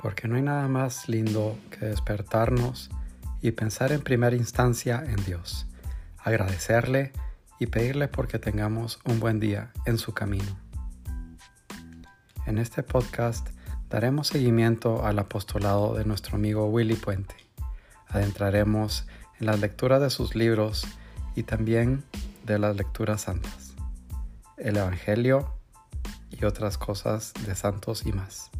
porque no hay nada más lindo que despertarnos y pensar en primera instancia en Dios, agradecerle y pedirle porque tengamos un buen día en su camino. En este podcast daremos seguimiento al apostolado de nuestro amigo Willy Puente. Adentraremos en las lecturas de sus libros y también de las lecturas santas, el Evangelio y otras cosas de santos y más.